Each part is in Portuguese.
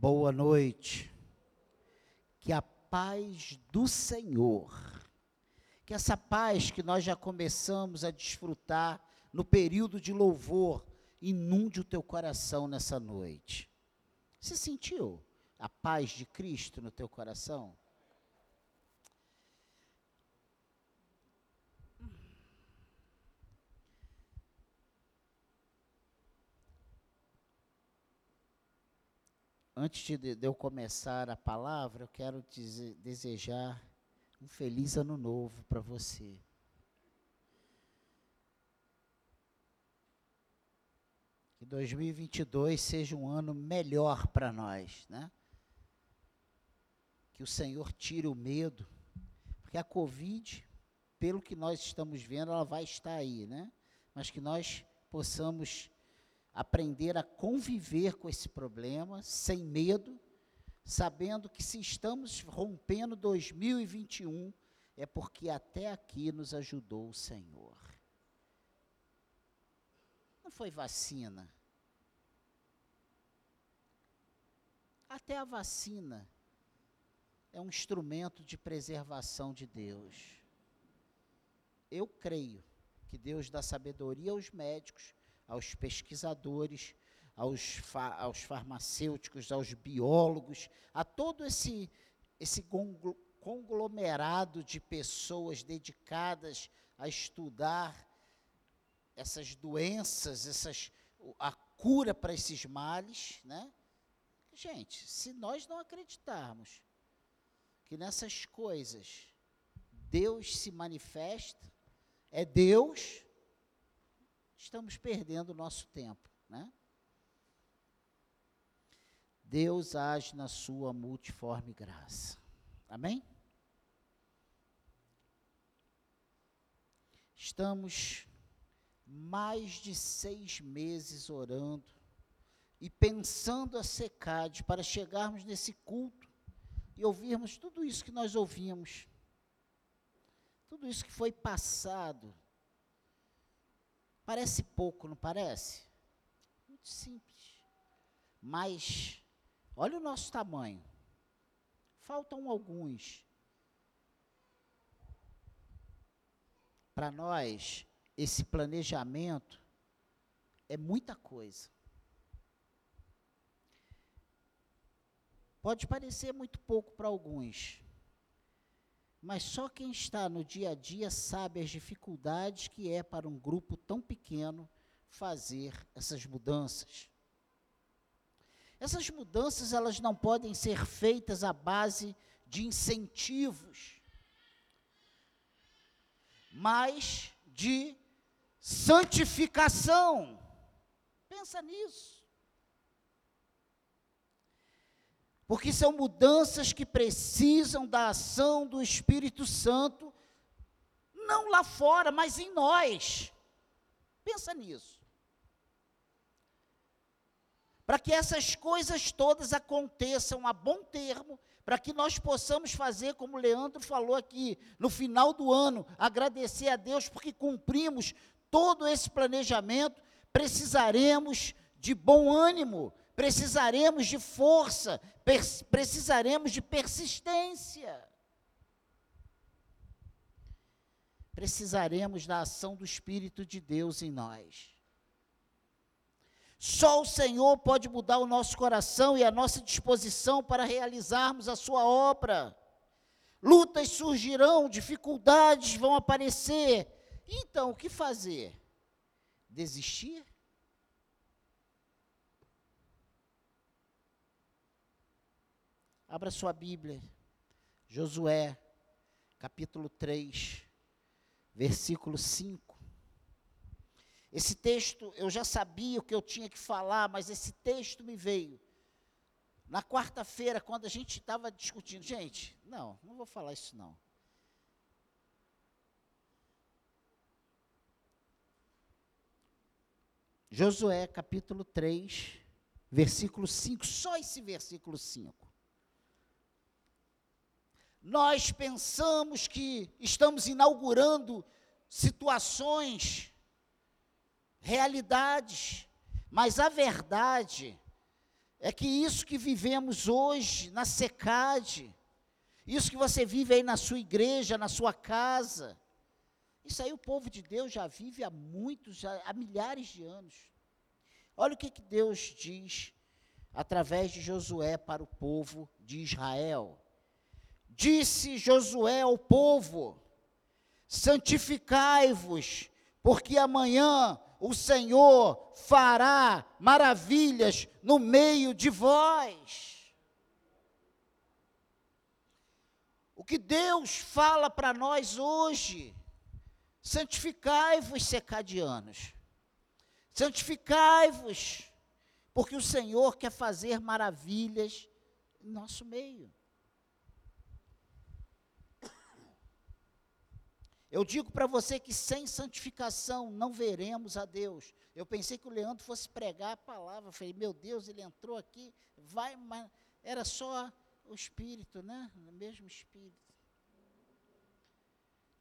Boa noite. Que a paz do Senhor, que essa paz que nós já começamos a desfrutar no período de louvor, inunde o teu coração nessa noite. Você sentiu a paz de Cristo no teu coração? Antes de, eu começar a palavra, eu quero desejar um feliz ano novo para você. Que 2022 seja um ano melhor para nós, né? Que o Senhor tire o medo, porque a Covid, pelo que nós estamos vendo, ela vai estar aí, né? Mas que nós possamos aprender a conviver com esse problema sem medo, sabendo que se estamos rompendo 2021 é porque até aqui nos ajudou o Senhor. Não foi vacina. Até a vacina é um instrumento de preservação de Deus. Eu creio que Deus dá sabedoria aos médicos aos pesquisadores, aos, fa aos farmacêuticos, aos biólogos, a todo esse, esse conglomerado de pessoas dedicadas a estudar essas doenças, essas, a cura para esses males, né? Gente, se nós não acreditarmos que nessas coisas Deus se manifesta, é Deus estamos perdendo o nosso tempo, né? Deus age na sua multiforme graça. Amém? Estamos mais de seis meses orando e pensando a secade para chegarmos nesse culto e ouvirmos tudo isso que nós ouvimos, tudo isso que foi passado Parece pouco, não parece? Muito simples. Mas, olha o nosso tamanho. Faltam alguns. Para nós, esse planejamento é muita coisa. Pode parecer muito pouco para alguns, mas só quem está no dia a dia sabe as dificuldades que é para um grupo tão pequeno fazer essas mudanças. Essas mudanças elas não podem ser feitas à base de incentivos, mas de santificação. Pensa nisso. Porque são mudanças que precisam da ação do Espírito Santo, não lá fora, mas em nós. Pensa nisso. Para que essas coisas todas aconteçam a bom termo, para que nós possamos fazer, como o Leandro falou aqui, no final do ano, agradecer a Deus porque cumprimos todo esse planejamento, precisaremos de bom ânimo, precisaremos de força, precisaremos de persistência. Precisaremos da ação do Espírito de Deus em nós. Só o Senhor pode mudar o nosso coração e a nossa disposição para realizarmos a sua obra. Lutas surgirão, dificuldades vão aparecer. Então, o que fazer? Desistir? Abra sua Bíblia. Josué, capítulo 3, versículo 5. Esse texto, eu já sabia o que eu tinha que falar, mas esse texto me veio. Na quarta-feira, quando a gente estava discutindo, gente, não, não vou falar isso não. Josué capítulo 3, versículo 5, só esse versículo 5 nós pensamos que estamos inaugurando situações, realidades, mas a verdade é que isso que vivemos hoje na secade, isso que você vive aí na sua igreja, na sua casa, isso aí o povo de Deus já vive há muitos, há milhares de anos. Olha o que, que Deus diz através de Josué para o povo de Israel. Disse Josué ao povo: santificai-vos, porque amanhã o Senhor fará maravilhas no meio de vós. O que Deus fala para nós hoje, santificai-vos, secadianos, santificai-vos, porque o Senhor quer fazer maravilhas em nosso meio. Eu digo para você que sem santificação não veremos a Deus. Eu pensei que o Leandro fosse pregar a palavra. Eu falei, meu Deus, ele entrou aqui, vai, mas era só o Espírito, né? O mesmo Espírito.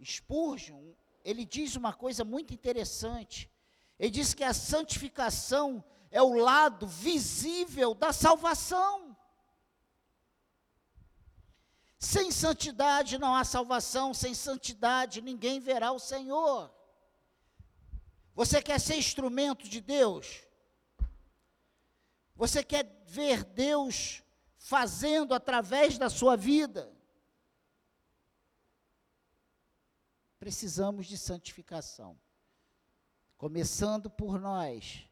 Spurgeon, ele diz uma coisa muito interessante. Ele diz que a santificação é o lado visível da salvação. Sem santidade não há salvação, sem santidade ninguém verá o Senhor. Você quer ser instrumento de Deus? Você quer ver Deus fazendo através da sua vida? Precisamos de santificação. Começando por nós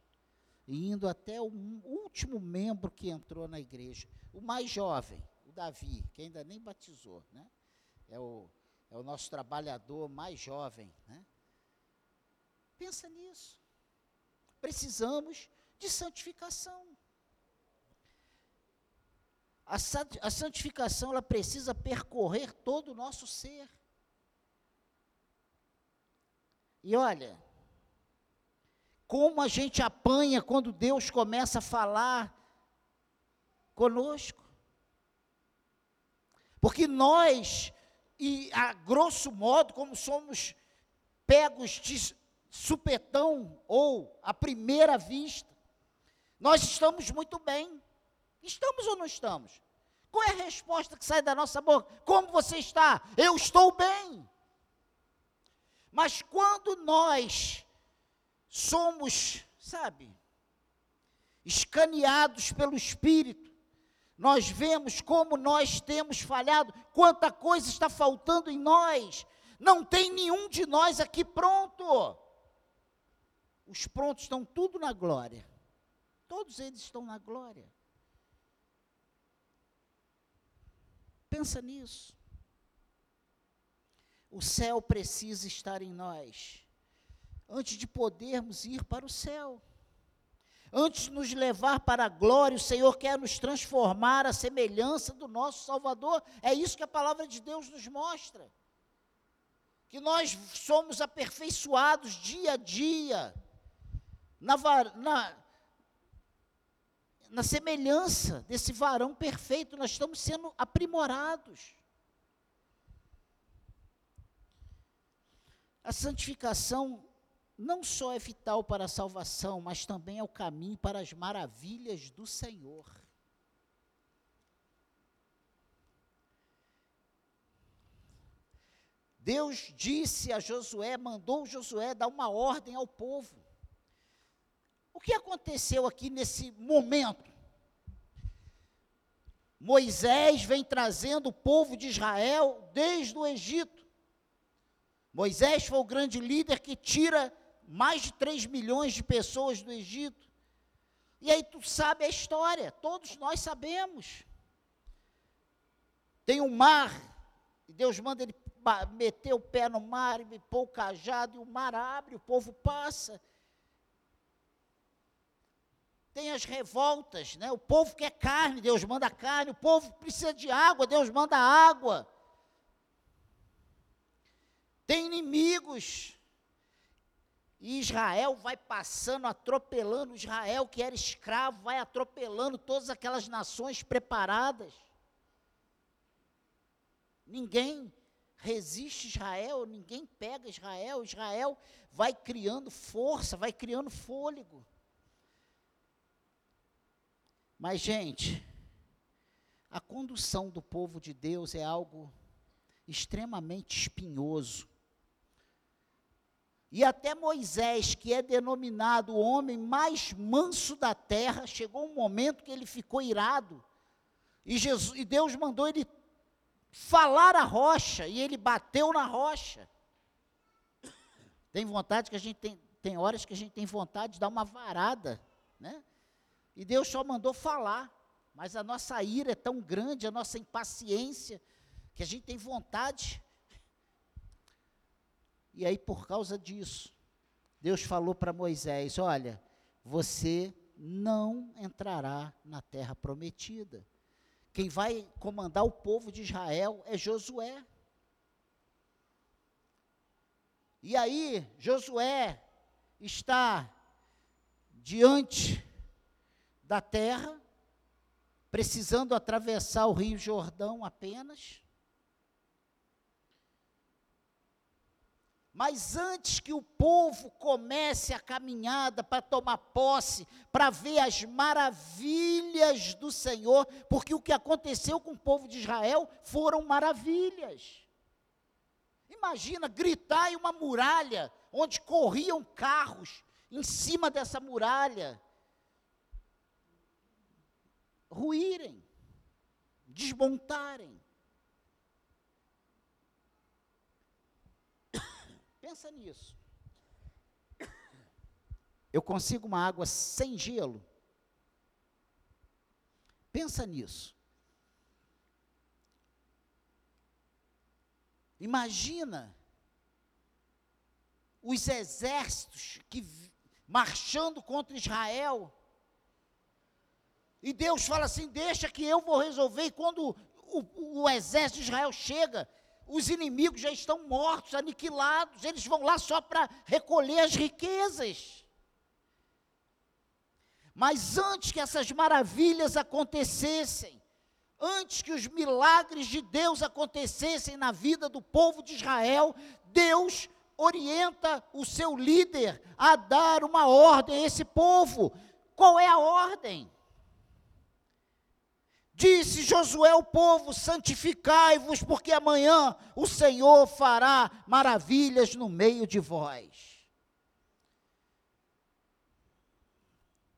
e indo até o último membro que entrou na igreja, o mais jovem. Davi, que ainda nem batizou, né? É o, é o nosso trabalhador mais jovem, né? Pensa nisso. Precisamos de santificação. A, a santificação ela precisa percorrer todo o nosso ser. E olha, como a gente apanha quando Deus começa a falar conosco. Porque nós, e a grosso modo, como somos pegos de supetão ou à primeira vista, nós estamos muito bem. Estamos ou não estamos? Qual é a resposta que sai da nossa boca? Como você está? Eu estou bem. Mas quando nós somos, sabe, escaneados pelo Espírito, nós vemos como nós temos falhado, quanta coisa está faltando em nós. Não tem nenhum de nós aqui pronto. Os prontos estão tudo na glória. Todos eles estão na glória. Pensa nisso. O céu precisa estar em nós antes de podermos ir para o céu. Antes de nos levar para a glória, o Senhor quer nos transformar à semelhança do nosso Salvador. É isso que a palavra de Deus nos mostra. Que nós somos aperfeiçoados dia a dia, na, na, na semelhança desse varão perfeito, nós estamos sendo aprimorados. A santificação não só é vital para a salvação, mas também é o caminho para as maravilhas do Senhor. Deus disse a Josué, mandou Josué dar uma ordem ao povo. O que aconteceu aqui nesse momento? Moisés vem trazendo o povo de Israel desde o Egito. Moisés foi o grande líder que tira mais de 3 milhões de pessoas do Egito. E aí tu sabe a história, todos nós sabemos. Tem um mar, e Deus manda ele meter o pé no mar e pôr o cajado, e o mar abre, o povo passa. Tem as revoltas, né? O povo quer carne, Deus manda carne, o povo precisa de água, Deus manda água. Tem inimigos, e Israel vai passando, atropelando, Israel que era escravo, vai atropelando todas aquelas nações preparadas. Ninguém resiste Israel, ninguém pega Israel, Israel vai criando força, vai criando fôlego. Mas, gente, a condução do povo de Deus é algo extremamente espinhoso. E até Moisés, que é denominado o homem mais manso da terra, chegou um momento que ele ficou irado. E, Jesus, e Deus mandou ele falar a rocha, e ele bateu na rocha. Tem vontade que a gente tem, tem horas que a gente tem vontade de dar uma varada, né? E Deus só mandou falar, mas a nossa ira é tão grande, a nossa impaciência, que a gente tem vontade e aí, por causa disso, Deus falou para Moisés: Olha, você não entrará na terra prometida. Quem vai comandar o povo de Israel é Josué. E aí, Josué está diante da terra, precisando atravessar o Rio Jordão apenas. Mas antes que o povo comece a caminhada para tomar posse, para ver as maravilhas do Senhor, porque o que aconteceu com o povo de Israel foram maravilhas. Imagina gritar em uma muralha onde corriam carros em cima dessa muralha, ruírem, desmontarem. Pensa nisso. Eu consigo uma água sem gelo? Pensa nisso. Imagina os exércitos que marchando contra Israel. E Deus fala assim: deixa que eu vou resolver. E quando o, o exército de Israel chega, os inimigos já estão mortos, aniquilados, eles vão lá só para recolher as riquezas. Mas antes que essas maravilhas acontecessem, antes que os milagres de Deus acontecessem na vida do povo de Israel, Deus orienta o seu líder a dar uma ordem a esse povo. Qual é a ordem? Disse Josué ao povo: santificai-vos, porque amanhã o Senhor fará maravilhas no meio de vós.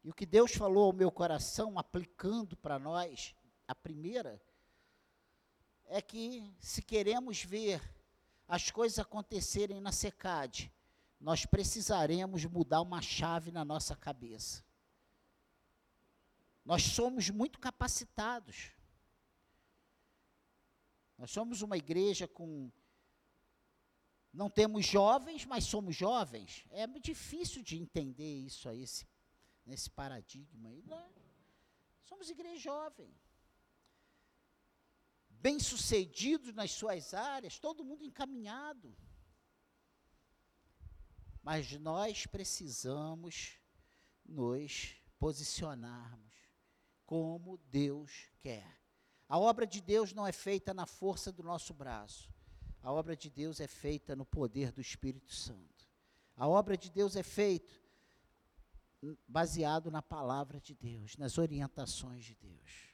E o que Deus falou ao meu coração, aplicando para nós, a primeira, é que se queremos ver as coisas acontecerem na secade, nós precisaremos mudar uma chave na nossa cabeça. Nós somos muito capacitados. Nós somos uma igreja com. Não temos jovens, mas somos jovens. É difícil de entender isso aí, esse, nesse paradigma aí. Não, somos igreja jovem. Bem-sucedidos nas suas áreas, todo mundo encaminhado. Mas nós precisamos nos posicionarmos como Deus quer. A obra de Deus não é feita na força do nosso braço. A obra de Deus é feita no poder do Espírito Santo. A obra de Deus é feita baseado na palavra de Deus, nas orientações de Deus.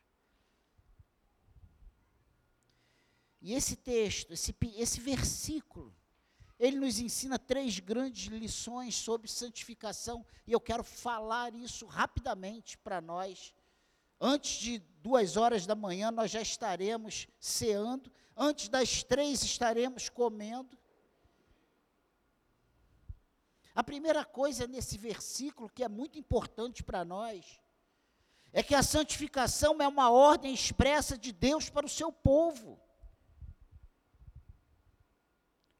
E esse texto, esse, esse versículo, ele nos ensina três grandes lições sobre santificação, e eu quero falar isso rapidamente para nós Antes de duas horas da manhã nós já estaremos ceando. Antes das três estaremos comendo. A primeira coisa nesse versículo que é muito importante para nós é que a santificação é uma ordem expressa de Deus para o seu povo.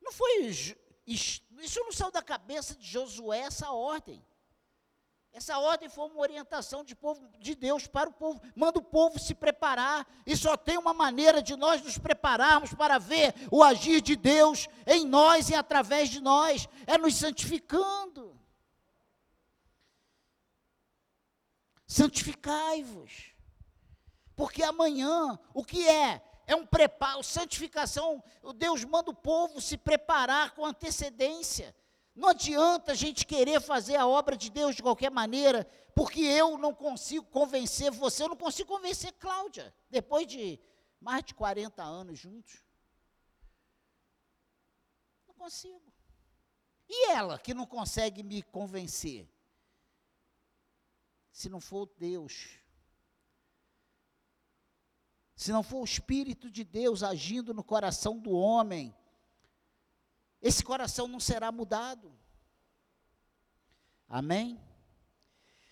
Não foi isso não saiu da cabeça de Josué essa ordem. Essa ordem foi uma orientação de, povo, de Deus para o povo. Manda o povo se preparar. E só tem uma maneira de nós nos prepararmos para ver o agir de Deus em nós e através de nós. É nos santificando. Santificai-vos. Porque amanhã, o que é? É um preparo, santificação. Deus manda o povo se preparar com antecedência Não adianta a gente querer fazer a obra de Deus de qualquer maneira, porque eu não consigo convencer você, eu não consigo convencer Cláudia, depois de mais de 40 anos juntos. Não consigo. E ela que não consegue me convencer? Se não for Deus, se não for o Espírito de Deus agindo no coração do homem, esse coração não será mudado. Amém?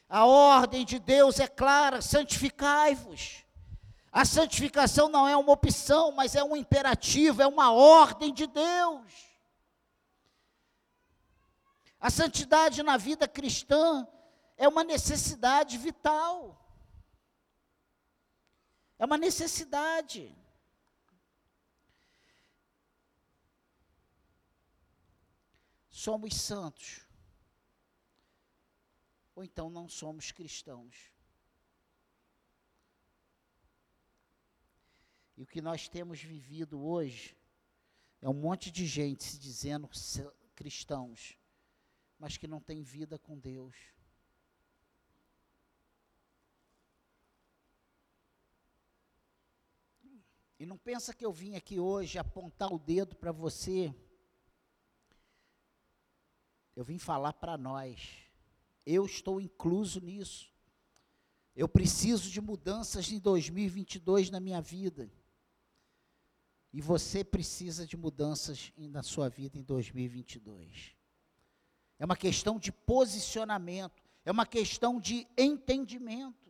A ordem de Deus é clara: santificai-vos. A santificação não é uma opção, mas é um imperativo, é uma ordem de Deus. A santidade na vida cristã é uma necessidade vital. É uma necessidade. Somos santos, ou então não somos cristãos. E o que nós temos vivido hoje é um monte de gente se dizendo cristãos, mas que não tem vida com Deus. E não pensa que eu vim aqui hoje apontar o dedo para você eu vim falar para nós. Eu estou incluso nisso. Eu preciso de mudanças em 2022 na minha vida. E você precisa de mudanças na sua vida em 2022. É uma questão de posicionamento, é uma questão de entendimento.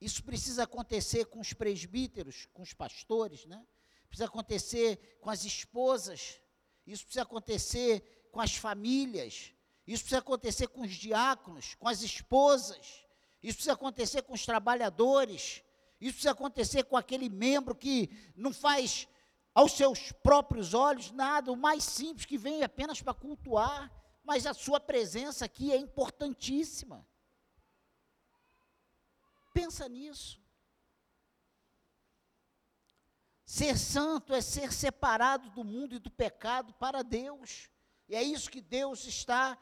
Isso precisa acontecer com os presbíteros, com os pastores, né? Precisa acontecer com as esposas, isso precisa acontecer com as famílias, isso precisa acontecer com os diáconos, com as esposas, isso precisa acontecer com os trabalhadores, isso precisa acontecer com aquele membro que não faz aos seus próprios olhos nada, o mais simples, que vem apenas para cultuar, mas a sua presença aqui é importantíssima. Pensa nisso. Ser santo é ser separado do mundo e do pecado para Deus. E é isso que Deus está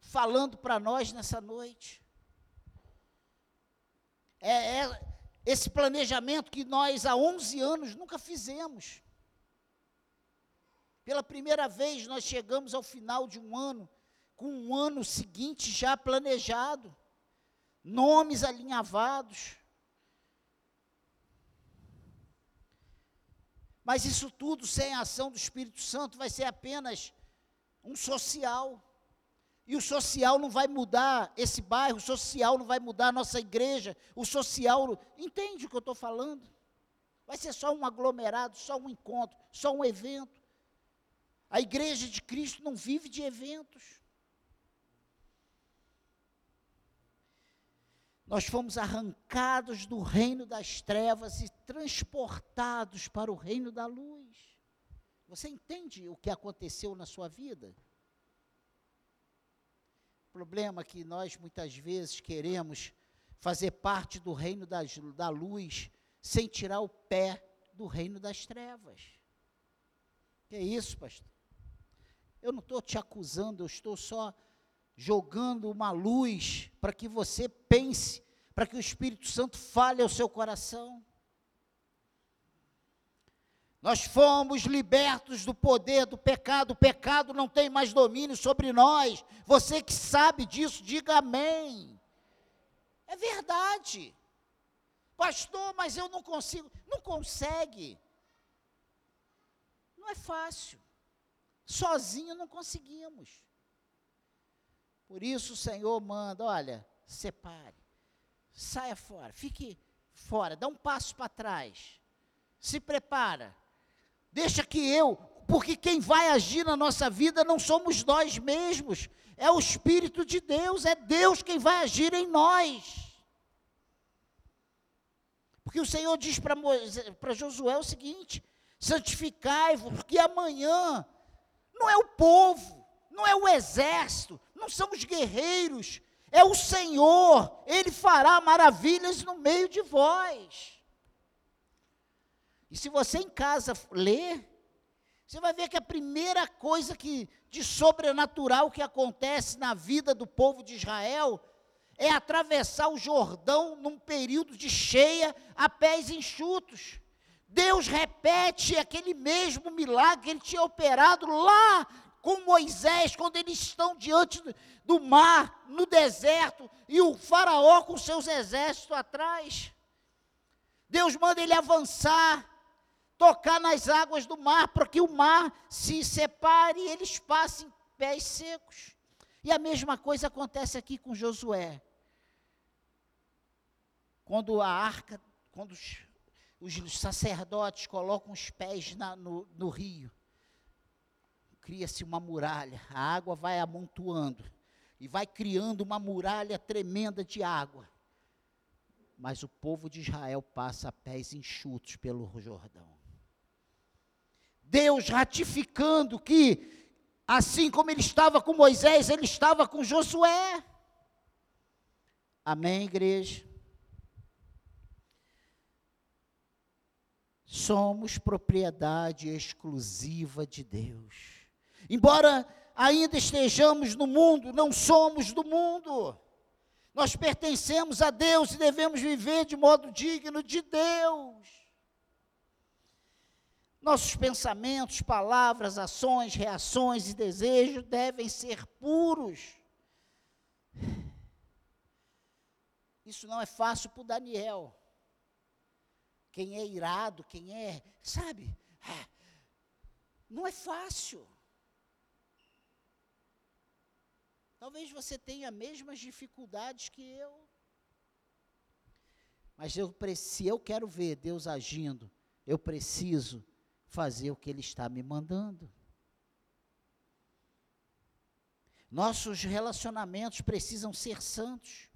falando para nós nessa noite. É, é, esse planejamento que nós há 11 anos nunca fizemos. Pela primeira vez nós chegamos ao final de um ano, com um ano seguinte já planejado, nomes alinhavados Mas isso tudo sem a ação do Espírito Santo vai ser apenas um social. E o social não vai mudar esse bairro, o social não vai mudar a nossa igreja, o social. Entende o que eu estou falando? Vai ser só um aglomerado, só um encontro, só um evento. A igreja de Cristo não vive de eventos. Nós fomos arrancados do reino das trevas e transportados para o reino da luz. Você entende o que aconteceu na sua vida? O problema é que nós muitas vezes queremos fazer parte do reino das, da luz sem tirar o pé do reino das trevas. Que é isso, pastor? Eu não estou te acusando, eu estou só jogando uma luz para que você pense, para que o Espírito Santo fale ao seu coração. Nós fomos libertos do poder do pecado, o pecado não tem mais domínio sobre nós. Você que sabe disso, diga amém. É verdade. Pastor, mas eu não consigo. Não consegue. Não é fácil. Sozinho não conseguimos. Por isso o Senhor manda, olha, separe, saia fora, fique fora, dá um passo para trás, se prepara, deixa que eu, porque quem vai agir na nossa vida não somos nós mesmos, é o Espírito de Deus, é Deus quem vai agir em nós. Porque o Senhor diz para Josué o seguinte: santificai-vos, porque amanhã não é o povo, não é o exército, não são os guerreiros, é o Senhor, Ele fará maravilhas no meio de vós. E se você em casa ler, Você vai ver que a primeira coisa que de sobrenatural que acontece na vida do povo de Israel é atravessar o Jordão num período de cheia a pés enxutos. Deus repete aquele mesmo milagre que ele tinha operado lá com Moisés, quando eles estão diante do mar, no deserto, e o Faraó com seus exércitos atrás. Deus manda ele avançar, tocar nas águas do mar, para que o mar se separe e eles passem pés secos. E a mesma coisa acontece aqui com Josué. Quando a arca, quando os, os sacerdotes colocam os pés na, no, no rio, cria-se uma muralha, a água vai amontoando e vai criando uma muralha tremenda de água. Mas o povo de Israel passa a pés enxutos pelo Jordão. Deus ratificando que, assim como ele estava com Moisés, ele estava com Josué. Amém, igreja? Somos propriedade exclusiva de Deus. Embora ainda estejamos no mundo, não somos do mundo. Nós pertencemos a Deus e devemos viver de modo digno de Deus. Nossos pensamentos, palavras, ações, reações e desejos devem ser puros. Isso não é fácil para o Daniel quem é irado, quem é, sabe? Ah, não é fácil. Talvez você tenha as mesmas dificuldades que eu. Mas eu, se eu quero ver Deus agindo, eu preciso fazer o que Ele está me mandando. Nossos relacionamentos precisam ser santos.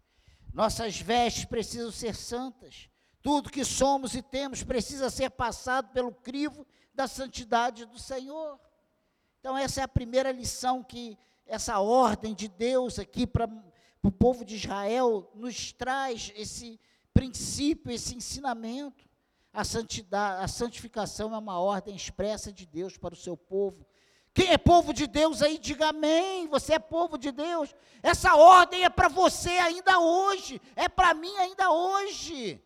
Nossas vestes precisam ser santas. Tudo que somos e temos precisa ser passado pelo crivo da santidade do Senhor. Então, essa é a primeira lição que essa ordem de Deus aqui para o povo de Israel nos traz esse princípio, esse ensinamento. A santidade, a santificação é uma ordem expressa de Deus para o seu povo. Quem é povo de Deus aí, diga amém. Você é povo de Deus. Essa ordem é para você ainda hoje, é para mim ainda hoje.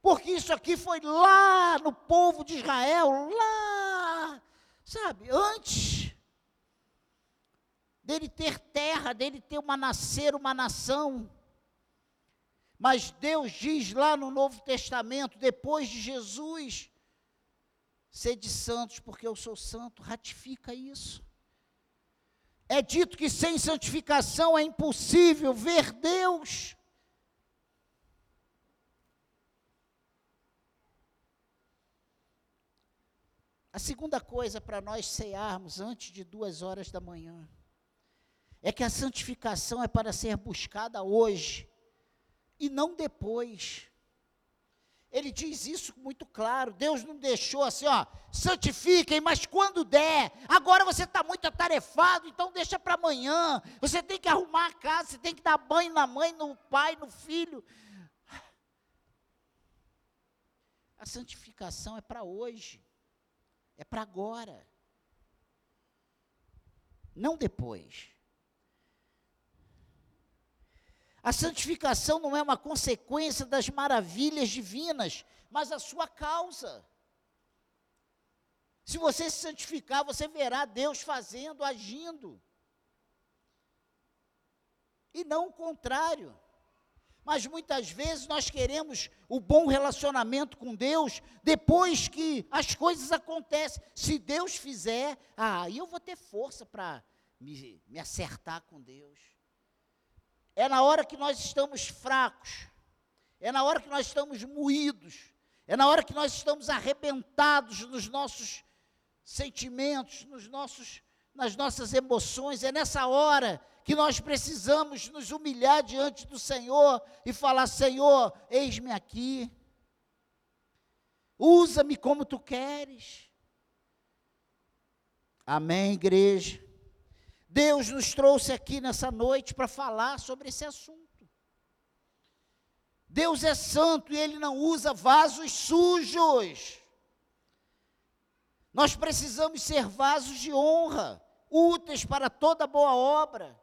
Porque isso aqui foi lá no povo de Israel, lá, sabe, antes dele ter terra, dele ter uma nascer, uma nação. Mas Deus diz lá no Novo Testamento, depois de Jesus, sede santos, porque eu sou santo, ratifica isso. É dito que sem santificação é impossível ver Deus. A segunda coisa para nós cearmos antes de duas horas da manhã é que a santificação é para ser buscada hoje e não depois. Ele diz isso muito claro. Deus não deixou assim, ó, santifiquem, mas quando der. Agora você está muito atarefado, então deixa para amanhã. Você tem que arrumar a casa, você tem que dar banho na mãe, no pai, no filho. A santificação é para hoje. É para agora. Não depois. A santificação não é uma consequência das maravilhas divinas, mas a sua causa. Se você se santificar, você verá Deus fazendo, agindo. E não o contrário. Mas muitas vezes nós queremos o bom relacionamento com Deus depois que as coisas acontecem. Se Deus fizer, aí eu vou ter força para me, me acertar com Deus. É na hora que nós estamos fracos, é na hora que nós estamos moídos, é na hora que nós estamos arrebentados nos nossos sentimentos, nos nossos, nas nossas emoções, é nessa hora que nós precisamos nos humilhar diante do Senhor e falar: Senhor, eis-me aqui, usa-me como tu queres. Amém, igreja? Deus nos trouxe aqui nessa noite para falar sobre esse assunto. Deus é santo e Ele não usa vasos sujos. Nós precisamos ser vasos de honra, úteis para toda boa obra.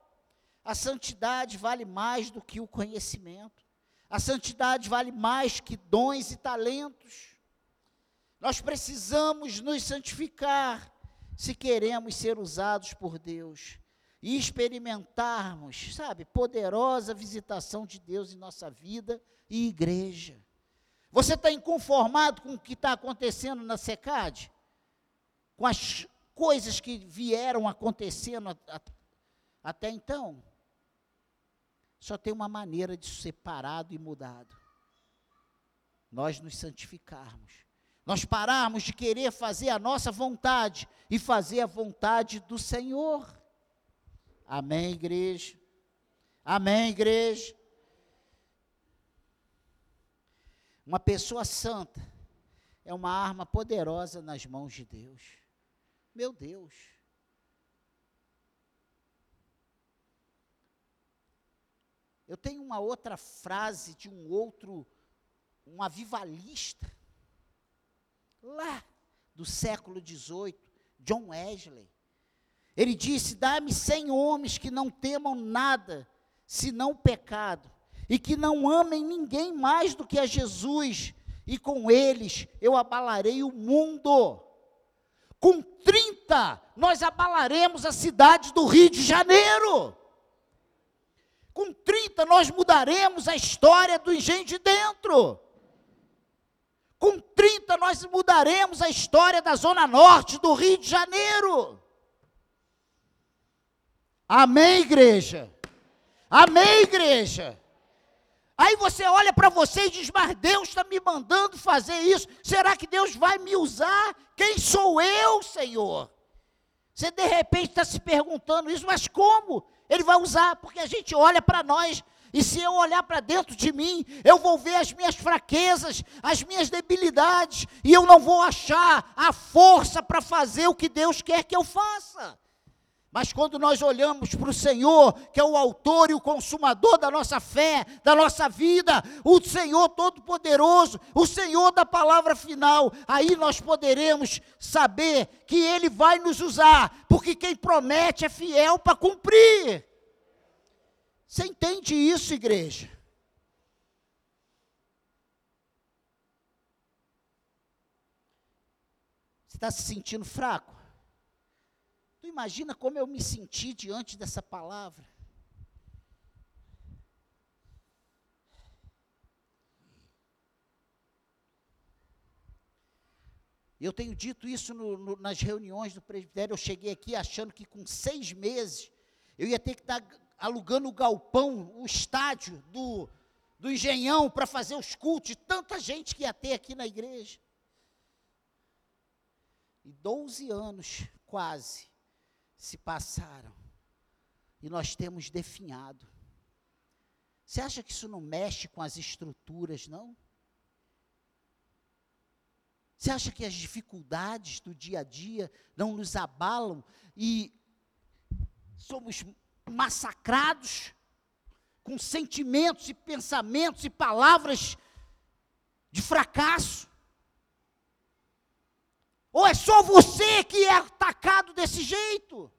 A santidade vale mais do que o conhecimento. A santidade vale mais que dons e talentos. Nós precisamos nos santificar se queremos ser usados por Deus e experimentarmos, sabe, poderosa visitação de Deus em nossa vida e igreja. Você está inconformado com o que está acontecendo na SECAD? Com as coisas que vieram acontecendo a, a, até então? Só tem uma maneira de ser parado e mudado. Nós nos santificarmos. Nós pararmos de querer fazer a nossa vontade e fazer a vontade do Senhor. Amém, igreja? Amém, igreja? Uma pessoa santa é uma arma poderosa nas mãos de Deus. Meu Deus. Eu tenho uma outra frase de um outro, um avivalista, lá do século XVIII, John Wesley. Ele disse: Dá-me cem homens que não temam nada, senão o pecado, e que não amem ninguém mais do que a Jesus, e com eles eu abalarei o mundo. Com 30, nós abalaremos a cidade do Rio de Janeiro. Com 30, nós mudaremos a história do engenho de dentro. Com 30, nós mudaremos a história da Zona Norte do Rio de Janeiro. Amém, igreja? Amém, igreja? Aí você olha para você e diz: Mas Deus está me mandando fazer isso. Será que Deus vai me usar? Quem sou eu, Senhor? Você de repente está se perguntando isso, mas como? Ele vai usar, porque a gente olha para nós e se eu olhar para dentro de mim, eu vou ver as minhas fraquezas, as minhas debilidades, e eu não vou achar a força para fazer o que Deus quer que eu faça. Mas quando nós olhamos para o Senhor, que é o autor e o consumador da nossa fé, da nossa vida, o Senhor Todo-Poderoso, o Senhor da palavra final, aí nós poderemos saber que Ele vai nos usar, porque quem promete é fiel para cumprir. Você entende isso, igreja? Você está se sentindo fraco? Tu imagina como eu me senti diante dessa palavra? Eu tenho dito isso no, no, nas reuniões do presbitério. Eu cheguei aqui achando que com seis meses eu ia ter que estar alugando o galpão, o estádio do, do Engenhão para fazer os cultos, tanta gente que ia ter aqui na igreja. E 12 anos, quase, se passaram. E nós temos definhado. Você acha que isso não mexe com as estruturas, não? Você acha que as dificuldades do dia a dia não nos abalam e somos massacrados com sentimentos e pensamentos e palavras de fracasso? Ou é só você que é atacado desse jeito?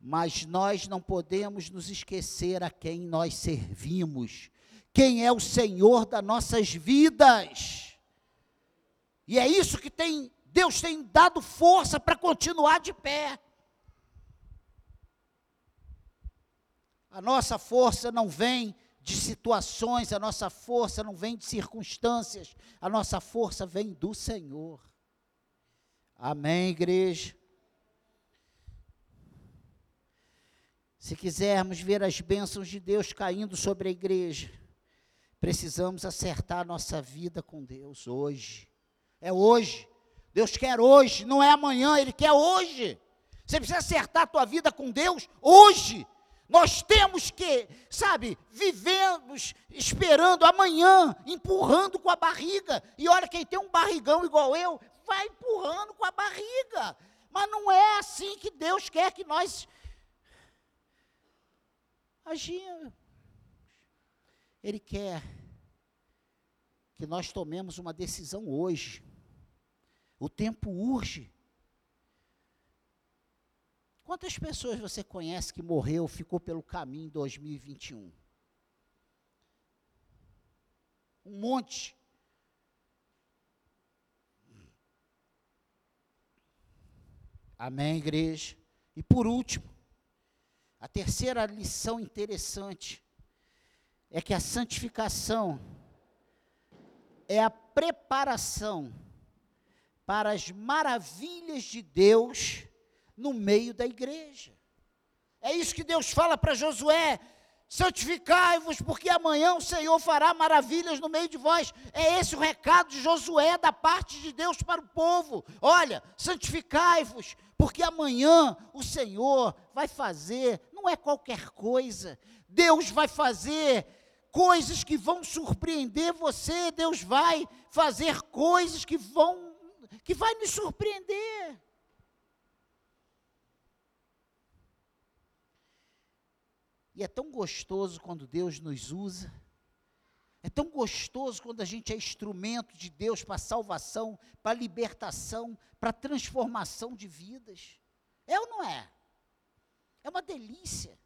Mas nós não podemos nos esquecer a quem nós servimos, quem é o Senhor das nossas vidas. E é isso que tem Deus tem dado força para continuar de pé. A nossa força não vem de situações, a nossa força não vem de circunstâncias, a nossa força vem do Senhor. Amém, igreja? Se quisermos ver as bênçãos de Deus caindo sobre a igreja, precisamos acertar nossa vida com Deus hoje. É hoje. Deus quer hoje, não é amanhã, Ele quer hoje. Você precisa acertar a tua vida com Deus hoje. Nós temos que, sabe, vivemos esperando amanhã, empurrando com a barriga. E olha, quem tem um barrigão igual eu, vai empurrando com a barriga. Mas não é assim que Deus quer que nós agimos. Ele quer que nós tomemos uma decisão hoje. O tempo urge. Quantas pessoas você conhece que morreu, ficou pelo caminho em 2021? Um monte. Amém, igreja? E por último, a terceira lição interessante é que a santificação é a preparação para as maravilhas de Deus no meio da igreja. É isso que Deus fala para Josué: santificai-vos, porque amanhã o Senhor fará maravilhas no meio de vós. É esse o recado de Josué da parte de Deus para o povo. Olha, santificai-vos, porque amanhã o Senhor vai fazer, não é qualquer coisa, Deus vai fazer coisas que vão surpreender você, Deus vai fazer coisas que vão, que vai nos surpreender. E é tão gostoso quando Deus nos usa. É tão gostoso quando a gente é instrumento de Deus para salvação, para libertação, para transformação de vidas. É ou não é? É uma delícia.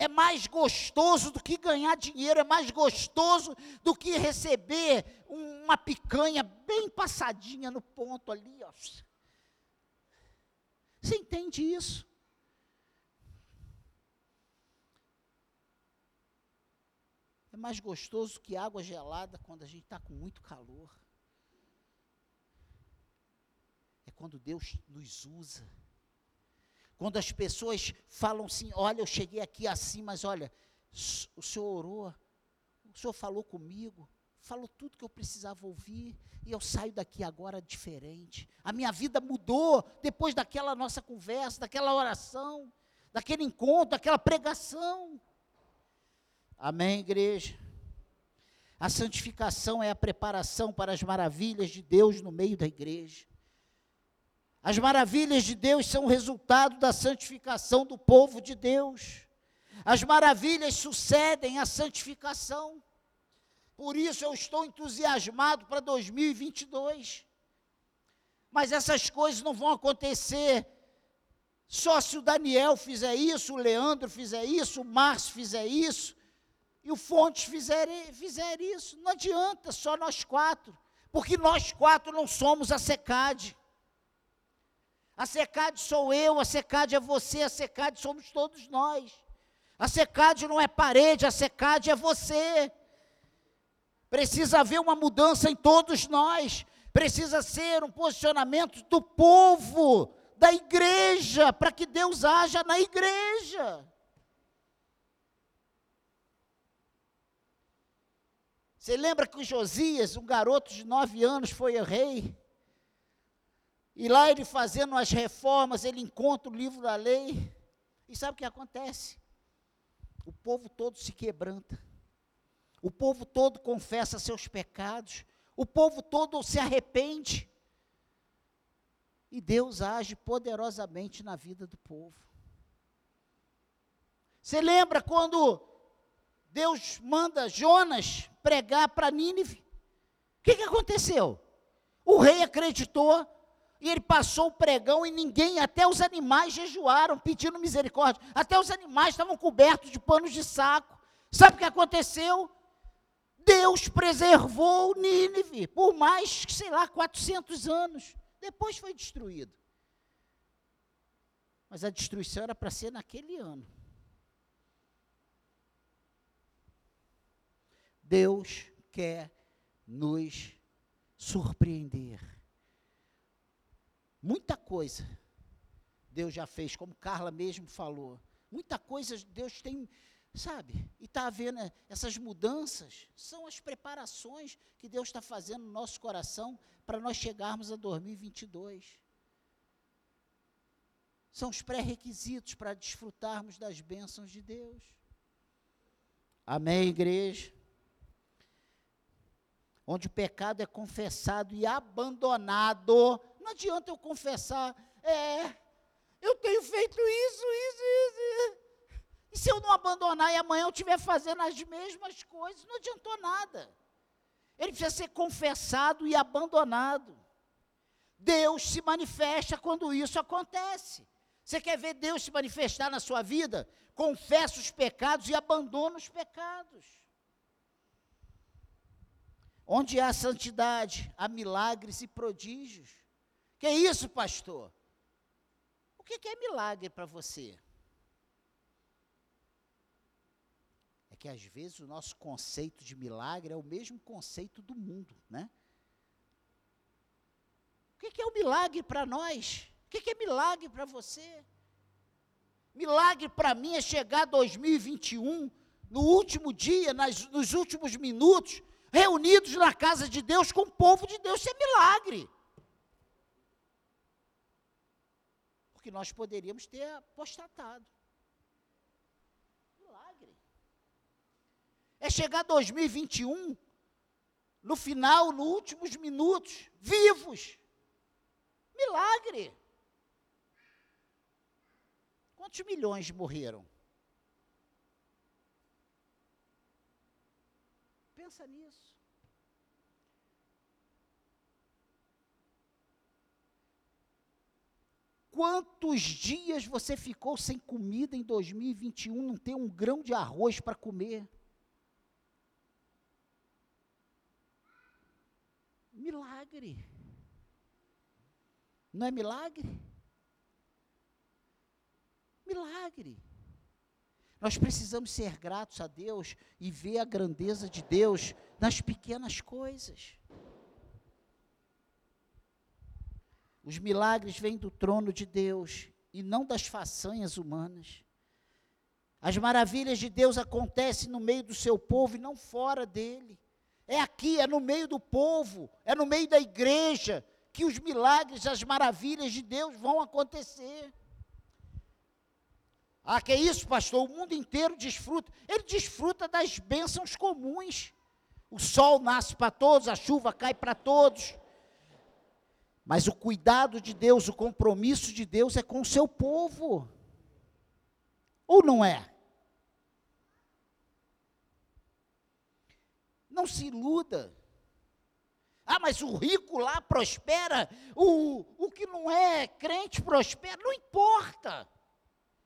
É mais gostoso do que ganhar dinheiro, é mais gostoso do que receber uma picanha bem passadinha no ponto ali. Ó. Você entende isso? É mais gostoso que água gelada quando a gente está com muito calor. É quando Deus nos usa. Quando as pessoas falam assim: olha, eu cheguei aqui assim, mas olha, o senhor orou, o senhor falou comigo, falou tudo que eu precisava ouvir, e eu saio daqui agora diferente. A minha vida mudou depois daquela nossa conversa, daquela oração, daquele encontro, daquela pregação. Amém, igreja? A santificação é a preparação para as maravilhas de Deus no meio da igreja. As maravilhas de Deus são resultado da santificação do povo de Deus. As maravilhas sucedem à santificação. Por isso eu estou entusiasmado para 2022. Mas essas coisas não vão acontecer só se o Daniel fizer isso, o Leandro fizer isso, o Márcio fizer isso, e o Fontes fizer, fizer isso. Não adianta só nós quatro, porque nós quatro não somos a SECAD. A SECAD sou eu, a SECAD é você, a SECAD somos todos nós. A SECAD não é parede, a SECAD é você. Precisa haver uma mudança em todos nós. Precisa ser um posicionamento do povo, da igreja, para que Deus haja na igreja. Você lembra que Josias, um garoto de nove anos, foi rei? E lá ele fazendo as reformas, ele encontra o livro da lei. E sabe o que acontece? O povo todo se quebranta. O povo todo confessa seus pecados. O povo todo se arrepende. E Deus age poderosamente na vida do povo. Você lembra quando Deus manda Jonas pregar para Nínive. O que, que aconteceu? O rei acreditou e ele passou o pregão e ninguém, até os animais jejuaram, pedindo misericórdia. Até os animais estavam cobertos de panos de saco. Sabe o que aconteceu? Deus preservou Nínive por mais, sei lá, 400 anos. Depois foi destruído. Mas a destruição era para ser naquele ano. Deus quer nos surpreender. Muita coisa Deus já fez, como Carla mesmo falou. Muita coisa Deus tem, sabe? E está havendo essas mudanças, são as preparações que Deus está fazendo no nosso coração para nós chegarmos a 2022. São os pré-requisitos para desfrutarmos das bênçãos de Deus. Amém, igreja? onde o pecado é confessado e abandonado. Não adianta eu confessar, é, eu tenho feito isso, isso, isso. E se eu não abandonar e amanhã eu estiver fazendo as mesmas coisas, não adiantou nada. ele precisa ser confessado e abandonado. Deus se manifesta quando isso acontece. Você quer ver Deus se manifestar na sua vida? Confessa os pecados e abandona os pecados. Onde há santidade, há milagres e prodígios. Que é isso, pastor? O que é milagre para você? É que às vezes o nosso conceito de milagre é o mesmo conceito do mundo, né? O que é o um milagre para nós? O que é milagre para você? Milagre para mim é chegar 2021, no último dia, nas, nos últimos minutos, reunidos na casa de Deus com o povo de Deus. Isso é milagre. Porque nós poderíamos ter apostatado. Milagre. É chegar 2021, no final, nos últimos minutos, vivos Milagre. Quantos milhões morreram? Pensa nisso. Quantos dias você ficou sem comida em 2021, não tem um grão de arroz para comer? Milagre. Não é milagre? Milagre. Nós precisamos ser gratos a Deus e ver a grandeza de Deus nas pequenas coisas. Os milagres vêm do trono de Deus e não das façanhas humanas. As maravilhas de Deus acontecem no meio do seu povo e não fora dele. É aqui, é no meio do povo, é no meio da igreja, que os milagres, as maravilhas de Deus vão acontecer. Ah, que é isso, pastor? O mundo inteiro desfruta. Ele desfruta das bênçãos comuns. O sol nasce para todos, a chuva cai para todos. Mas o cuidado de Deus, o compromisso de Deus é com o seu povo. Ou não é? Não se iluda. Ah, mas o rico lá prospera, o, o que não é crente prospera, não importa.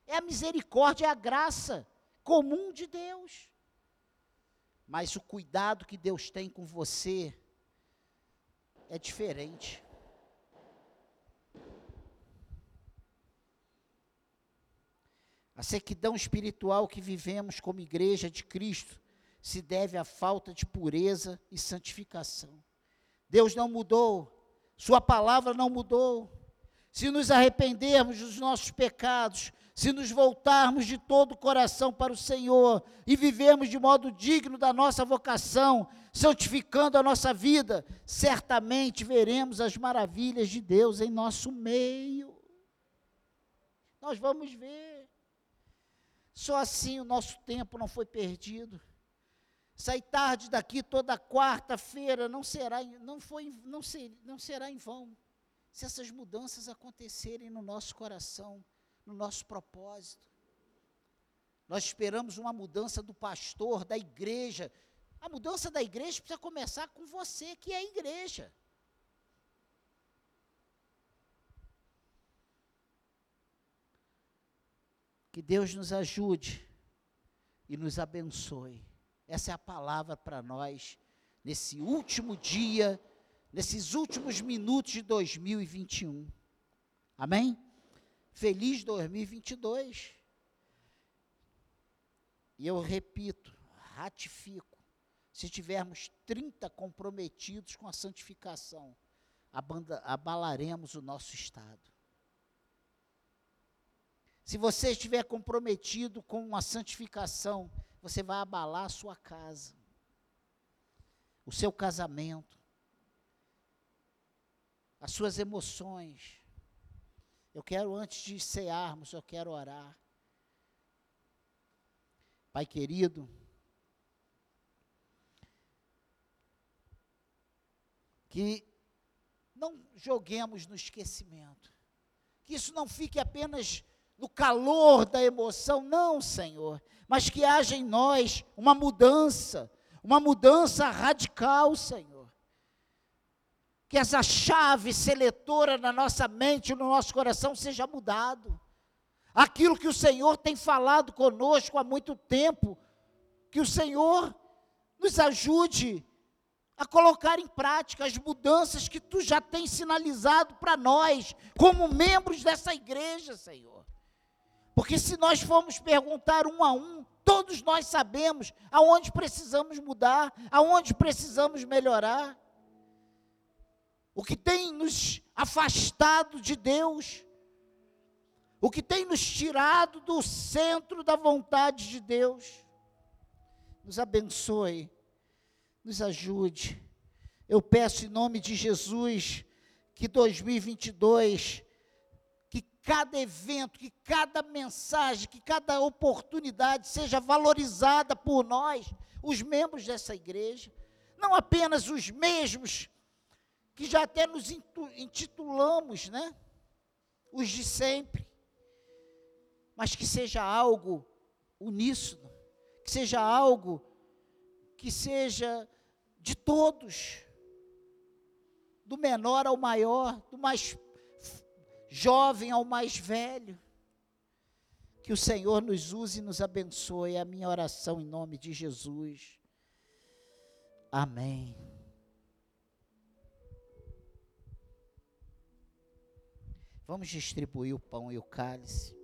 É a misericórdia, é a graça comum de Deus. Mas o cuidado que Deus tem com você é diferente. A sequidão espiritual que vivemos como igreja de Cristo se deve à falta de pureza e santificação. Deus não mudou, Sua palavra não mudou. Se nos arrependermos dos nossos pecados, se nos voltarmos de todo o coração para o Senhor e vivermos de modo digno da nossa vocação, santificando a nossa vida, certamente veremos as maravilhas de Deus em nosso meio. Nós vamos ver. Só assim o nosso tempo não foi perdido. Sair tarde daqui toda quarta-feira não será, não, foi, não, ser, não será em vão. Se essas mudanças acontecerem no nosso coração, no nosso propósito. Nós esperamos uma mudança do pastor, da igreja. A mudança da igreja precisa começar com você, que é a igreja. Que Deus nos ajude e nos abençoe. Essa é a palavra para nós nesse último dia, nesses últimos minutos de 2021. Amém? Feliz 2022. E eu repito, ratifico, se tivermos 30 comprometidos com a santificação, abalaremos o nosso estado. Se você estiver comprometido com a santificação, você vai abalar a sua casa, o seu casamento, as suas emoções. Eu quero, antes de cearmos, eu quero orar. Pai querido, que não joguemos no esquecimento, que isso não fique apenas no calor da emoção, não, Senhor, mas que haja em nós uma mudança, uma mudança radical, Senhor. Que essa chave seletora na nossa mente, no nosso coração, seja mudado. Aquilo que o Senhor tem falado conosco há muito tempo, que o Senhor nos ajude a colocar em prática as mudanças que tu já tens sinalizado para nós, como membros dessa igreja, Senhor. Porque se nós formos perguntar um a um, todos nós sabemos aonde precisamos mudar, aonde precisamos melhorar. O que tem nos afastado de Deus, o que tem nos tirado do centro da vontade de Deus. Nos abençoe nos ajude. Eu peço em nome de Jesus que 2022, que cada evento, que cada mensagem, que cada oportunidade seja valorizada por nós, os membros dessa igreja, não apenas os mesmos que já até nos intitulamos, né? Os de sempre, mas que seja algo uníssono, que seja algo que seja de todos, do menor ao maior, do mais jovem ao mais velho. Que o Senhor nos use e nos abençoe. É a minha oração em nome de Jesus. Amém. Vamos distribuir o pão e o cálice.